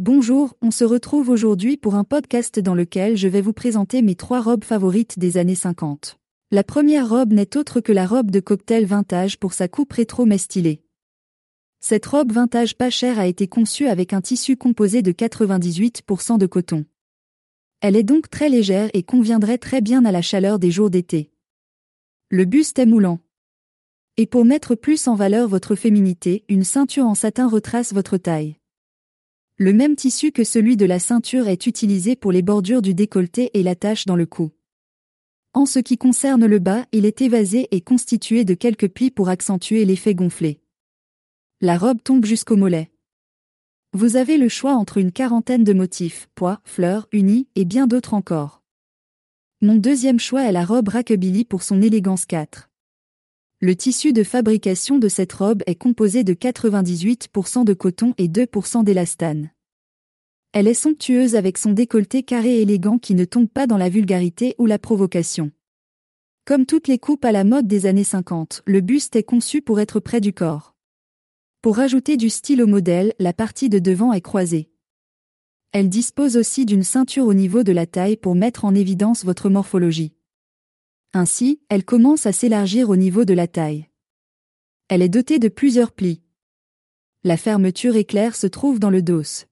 Bonjour, on se retrouve aujourd'hui pour un podcast dans lequel je vais vous présenter mes trois robes favorites des années 50. La première robe n'est autre que la robe de cocktail vintage pour sa coupe rétro mais stylée. Cette robe vintage pas chère a été conçue avec un tissu composé de 98% de coton. Elle est donc très légère et conviendrait très bien à la chaleur des jours d'été. Le buste est moulant. Et pour mettre plus en valeur votre féminité, une ceinture en satin retrace votre taille. Le même tissu que celui de la ceinture est utilisé pour les bordures du décolleté et l'attache dans le cou. En ce qui concerne le bas, il est évasé et constitué de quelques plis pour accentuer l'effet gonflé. La robe tombe jusqu'au mollet. Vous avez le choix entre une quarantaine de motifs, pois, fleurs, unis, et bien d'autres encore. Mon deuxième choix est la robe Rackabilly pour son élégance 4. Le tissu de fabrication de cette robe est composé de 98% de coton et 2% d'élastane. Elle est somptueuse avec son décolleté carré élégant qui ne tombe pas dans la vulgarité ou la provocation. Comme toutes les coupes à la mode des années 50, le buste est conçu pour être près du corps. Pour ajouter du style au modèle, la partie de devant est croisée. Elle dispose aussi d'une ceinture au niveau de la taille pour mettre en évidence votre morphologie. Ainsi, elle commence à s'élargir au niveau de la taille. Elle est dotée de plusieurs plis. La fermeture éclair se trouve dans le dos.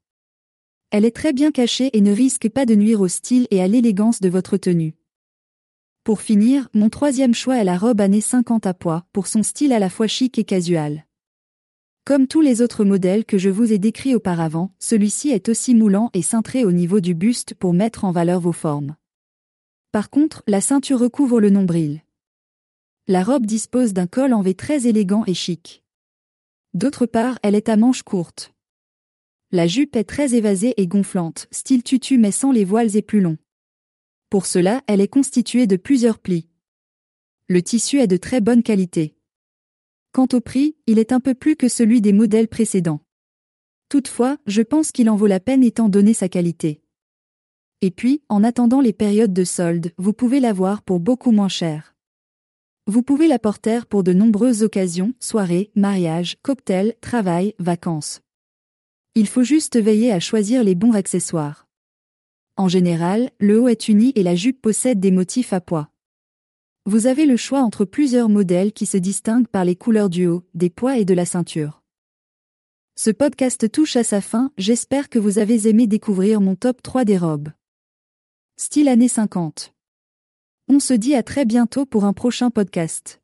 Elle est très bien cachée et ne risque pas de nuire au style et à l'élégance de votre tenue. Pour finir, mon troisième choix est la robe année 50 à pois, pour son style à la fois chic et casual. Comme tous les autres modèles que je vous ai décrits auparavant, celui-ci est aussi moulant et cintré au niveau du buste pour mettre en valeur vos formes. Par contre, la ceinture recouvre le nombril. La robe dispose d'un col en V très élégant et chic. D'autre part, elle est à manches courtes. La jupe est très évasée et gonflante, style tutu mais sans les voiles et plus longs. Pour cela, elle est constituée de plusieurs plis. Le tissu est de très bonne qualité. Quant au prix, il est un peu plus que celui des modèles précédents. Toutefois, je pense qu'il en vaut la peine étant donné sa qualité. Et puis, en attendant les périodes de solde, vous pouvez l'avoir pour beaucoup moins cher. Vous pouvez la porter pour de nombreuses occasions, soirées, mariages, cocktails, travail, vacances. Il faut juste veiller à choisir les bons accessoires. En général, le haut est uni et la jupe possède des motifs à poids. Vous avez le choix entre plusieurs modèles qui se distinguent par les couleurs du haut, des poids et de la ceinture. Ce podcast touche à sa fin, j'espère que vous avez aimé découvrir mon top 3 des robes. Style années 50. On se dit à très bientôt pour un prochain podcast.